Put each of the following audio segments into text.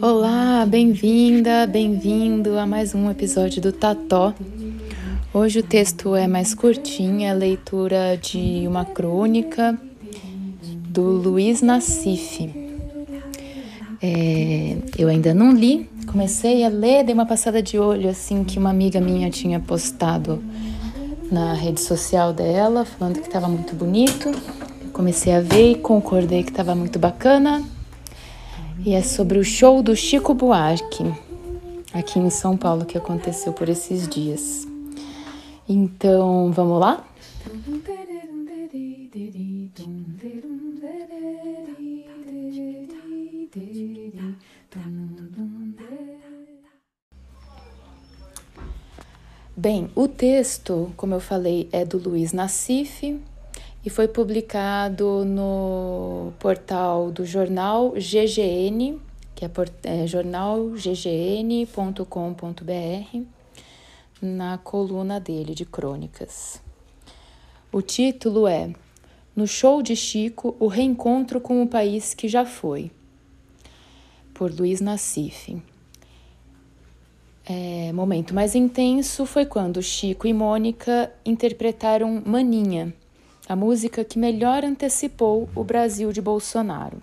Olá, bem-vinda, bem-vindo a mais um episódio do Tató. Hoje o texto é mais curtinho, é a leitura de uma crônica do Luiz Nassif. É, eu ainda não li, comecei a ler, dei uma passada de olho assim que uma amiga minha tinha postado na rede social dela, falando que estava muito bonito. comecei a ver e concordei que estava muito bacana. E é sobre o show do Chico Buarque, aqui em São Paulo, que aconteceu por esses dias. Então, vamos lá? Bem, o texto, como eu falei, é do Luiz Nassif e foi publicado no portal do jornal GGN, que é, é jornalggn.com.br, na coluna dele de crônicas. O título é No Show de Chico, o reencontro com o país que já foi, por Luiz Nassif. É, momento mais intenso foi quando Chico e Mônica interpretaram Maninha, a música que melhor antecipou o Brasil de Bolsonaro.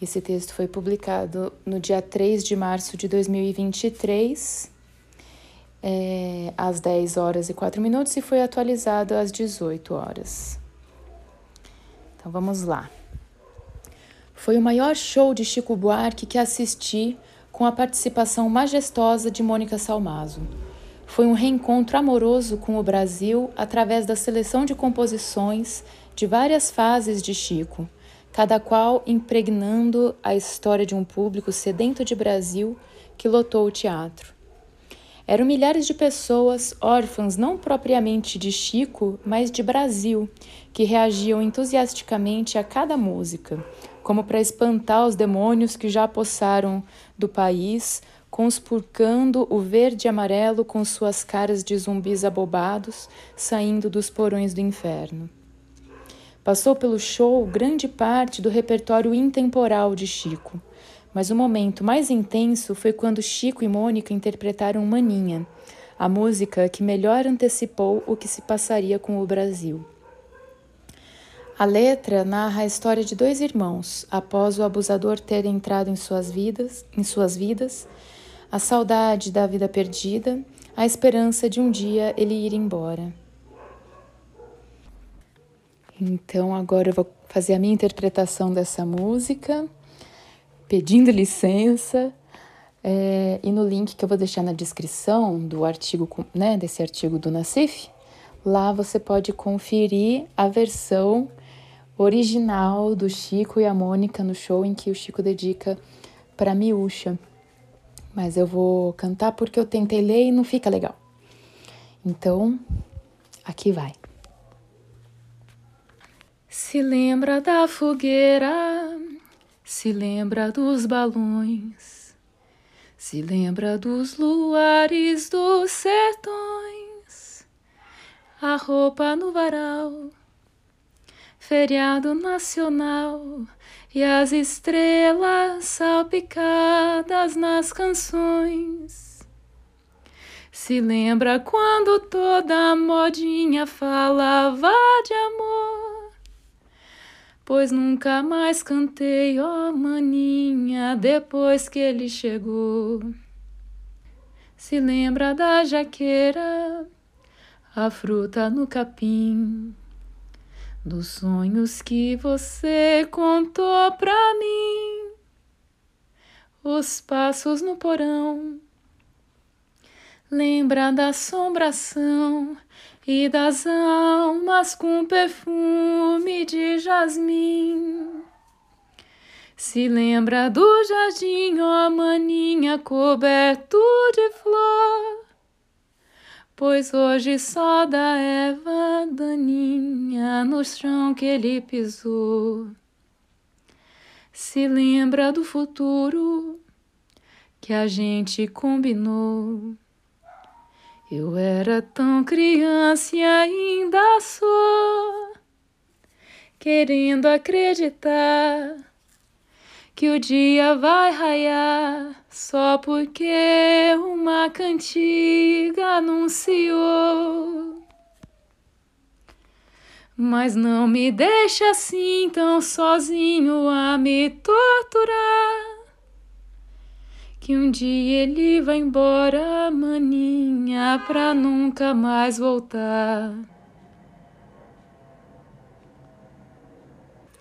Esse texto foi publicado no dia 3 de março de 2023, é, às 10 horas e 4 minutos, e foi atualizado às 18 horas. Então vamos lá. Foi o maior show de Chico Buarque que assisti com a participação majestosa de Mônica Salmazo. Foi um reencontro amoroso com o Brasil através da seleção de composições de várias fases de Chico, cada qual impregnando a história de um público sedento de Brasil que lotou o teatro. Eram milhares de pessoas, órfãs não propriamente de Chico, mas de Brasil, que reagiam entusiasticamente a cada música, como para espantar os demônios que já apossaram do país, conspurcando o verde e amarelo com suas caras de zumbis abobados saindo dos porões do inferno. Passou pelo show grande parte do repertório intemporal de Chico, mas o momento mais intenso foi quando Chico e Mônica interpretaram Maninha, a música que melhor antecipou o que se passaria com o Brasil. A letra narra a história de dois irmãos após o abusador ter entrado em suas vidas, em suas vidas, a saudade da vida perdida, a esperança de um dia ele ir embora. Então agora eu vou fazer a minha interpretação dessa música, pedindo licença. É, e no link que eu vou deixar na descrição do artigo, né, desse artigo do Nassif, lá você pode conferir a versão original do Chico e a Mônica no show em que o Chico dedica para Miúcha. Mas eu vou cantar porque eu tentei ler e não fica legal. Então, aqui vai. Se lembra da fogueira, se lembra dos balões, se lembra dos luares dos sertões, a roupa no varal feriado nacional e as estrelas salpicadas nas canções. Se lembra quando toda a modinha falava de amor? Pois nunca mais cantei, ó oh maninha, depois que ele chegou. Se lembra da jaqueira, a fruta no capim dos sonhos que você contou pra mim, os passos no porão. Lembra da assombração e das almas com perfume de jasmim. Se lembra do jardim, ó maninha, coberto de flor pois hoje só da Eva daninha no chão que ele pisou. se lembra do futuro que a gente combinou. Eu era tão criança e ainda sou, querendo acreditar que o dia vai raiar só porque uma cantiga anunciou. Mas não me deixa assim tão sozinho a me torturar que um dia ele vai embora, maninha, pra nunca mais voltar.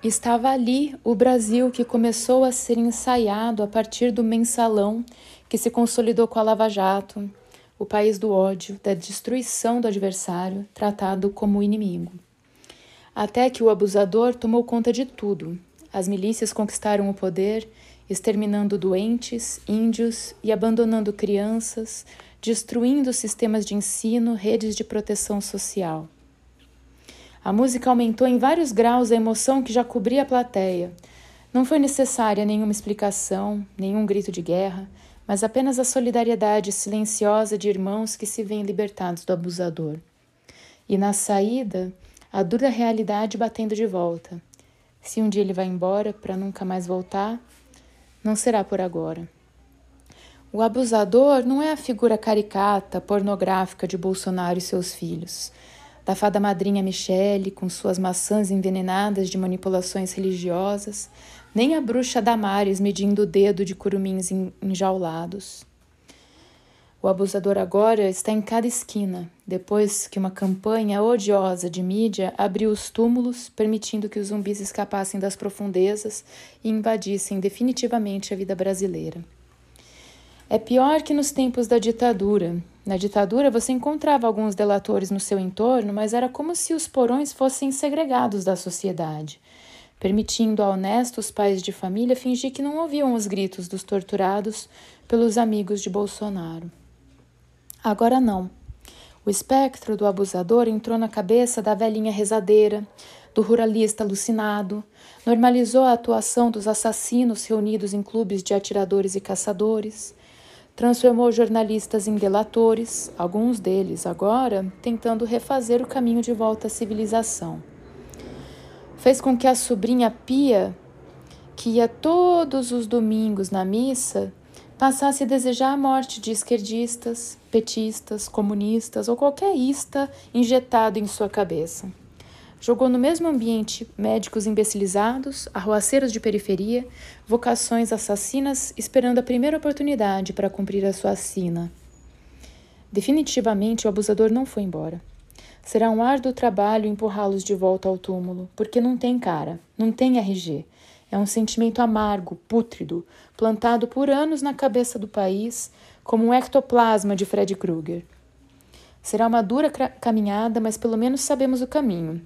Estava ali o Brasil que começou a ser ensaiado a partir do mensalão que se consolidou com a Lava Jato, o país do ódio, da destruição do adversário, tratado como inimigo. Até que o abusador tomou conta de tudo. As milícias conquistaram o poder exterminando doentes, índios e abandonando crianças, destruindo sistemas de ensino, redes de proteção social. A música aumentou em vários graus a emoção que já cobria a plateia. Não foi necessária nenhuma explicação, nenhum grito de guerra, mas apenas a solidariedade silenciosa de irmãos que se veem libertados do abusador. E na saída, a dura realidade batendo de volta. Se um dia ele vai embora para nunca mais voltar, não será por agora. O abusador não é a figura caricata, pornográfica de Bolsonaro e seus filhos, da fada madrinha Michele com suas maçãs envenenadas de manipulações religiosas, nem a bruxa Damares medindo o dedo de curumins enjaulados. O abusador agora está em cada esquina, depois que uma campanha odiosa de mídia abriu os túmulos, permitindo que os zumbis escapassem das profundezas e invadissem definitivamente a vida brasileira. É pior que nos tempos da ditadura. Na ditadura você encontrava alguns delatores no seu entorno, mas era como se os porões fossem segregados da sociedade, permitindo a honestos pais de família fingir que não ouviam os gritos dos torturados pelos amigos de Bolsonaro. Agora não. O espectro do abusador entrou na cabeça da velhinha rezadeira, do ruralista alucinado, normalizou a atuação dos assassinos reunidos em clubes de atiradores e caçadores, transformou jornalistas em delatores, alguns deles agora tentando refazer o caminho de volta à civilização. Fez com que a sobrinha Pia, que ia todos os domingos na missa, passasse a desejar a morte de esquerdistas, petistas, comunistas ou qualquer ista injetado em sua cabeça. Jogou no mesmo ambiente médicos imbecilizados, arruaceiros de periferia, vocações assassinas esperando a primeira oportunidade para cumprir a sua sina. Definitivamente o abusador não foi embora. Será um árduo trabalho empurrá-los de volta ao túmulo, porque não tem cara, não tem RG, é um sentimento amargo, pútrido, plantado por anos na cabeça do país, como um ectoplasma de Fred Krueger. Será uma dura caminhada, mas pelo menos sabemos o caminho.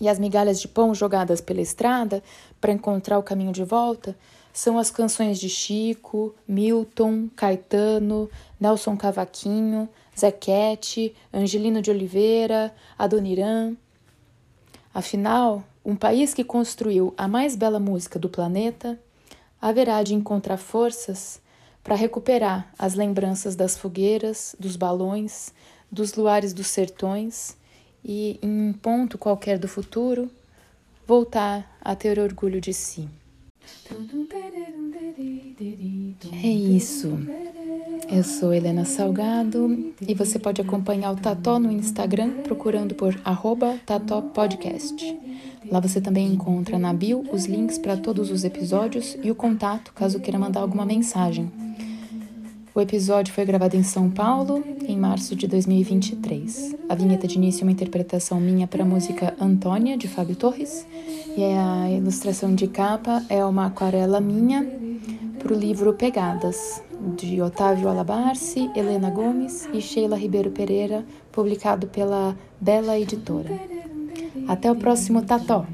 E as migalhas de pão jogadas pela estrada para encontrar o caminho de volta são as canções de Chico, Milton, Caetano, Nelson Cavaquinho, Zequete, Angelino de Oliveira, Adoniran. Afinal, um país que construiu a mais bela música do planeta haverá de encontrar forças para recuperar as lembranças das fogueiras, dos balões, dos luares dos sertões e, em um ponto qualquer do futuro, voltar a ter orgulho de si. É isso. Eu sou Helena Salgado e você pode acompanhar o Tató no Instagram procurando por arroba. Lá você também encontra na bio os links para todos os episódios e o contato caso queira mandar alguma mensagem. O episódio foi gravado em São Paulo em março de 2023. A vinheta de início é uma interpretação minha para a música Antônia, de Fábio Torres, e a ilustração de capa é uma aquarela minha para o livro Pegadas, de Otávio Alabarce, Helena Gomes e Sheila Ribeiro Pereira, publicado pela Bela Editora. Até o próximo Tató!